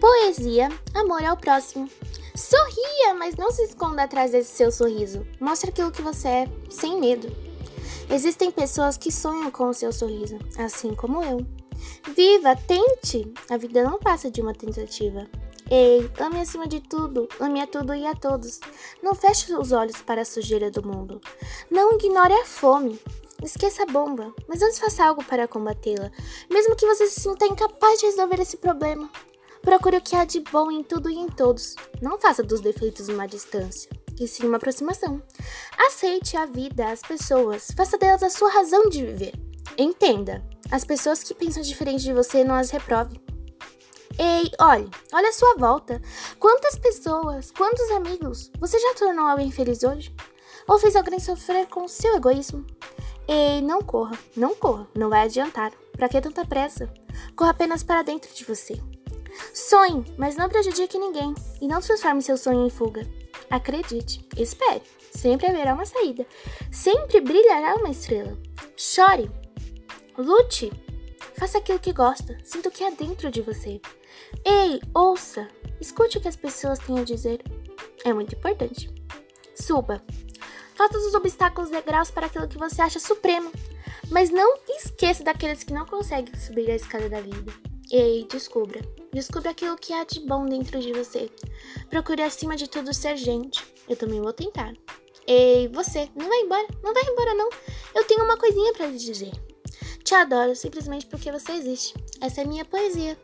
Poesia, amor ao próximo. Sorria, mas não se esconda atrás desse seu sorriso. Mostre aquilo que você é, sem medo. Existem pessoas que sonham com o seu sorriso, assim como eu. Viva, tente! A vida não passa de uma tentativa. Ei, ame acima de tudo, ame a tudo e a todos. Não feche os olhos para a sujeira do mundo. Não ignore a fome. Esqueça a bomba, mas antes faça algo para combatê-la, mesmo que você se sinta incapaz de resolver esse problema. Procure o que há de bom em tudo e em todos. Não faça dos defeitos uma distância, e sim uma aproximação. Aceite a vida, as pessoas, faça delas a sua razão de viver. Entenda, as pessoas que pensam diferente de você não as reprove. Ei, olhe, olha a sua volta. Quantas pessoas, quantos amigos você já tornou alguém feliz hoje? Ou fez alguém sofrer com seu egoísmo? Ei, não corra, não corra, não vai adiantar. Para que tanta pressa? Corra apenas para dentro de você. Sonhe, mas não prejudique ninguém e não transforme seu sonho em fuga. Acredite, espere, sempre haverá uma saída, sempre brilhará uma estrela. Chore, lute, faça aquilo que gosta, sinta o que há dentro de você. Ei, ouça, escute o que as pessoas têm a dizer. É muito importante. Suba, todos os obstáculos degraus para aquilo que você acha supremo. Mas não esqueça daqueles que não conseguem subir a escada da vida. Ei, descubra. Descubra aquilo que há de bom dentro de você. Procure acima de tudo ser gente. Eu também vou tentar. Ei, você, não vai embora. Não vai embora não. Eu tenho uma coisinha para lhe dizer. Te adoro simplesmente porque você existe. Essa é minha poesia.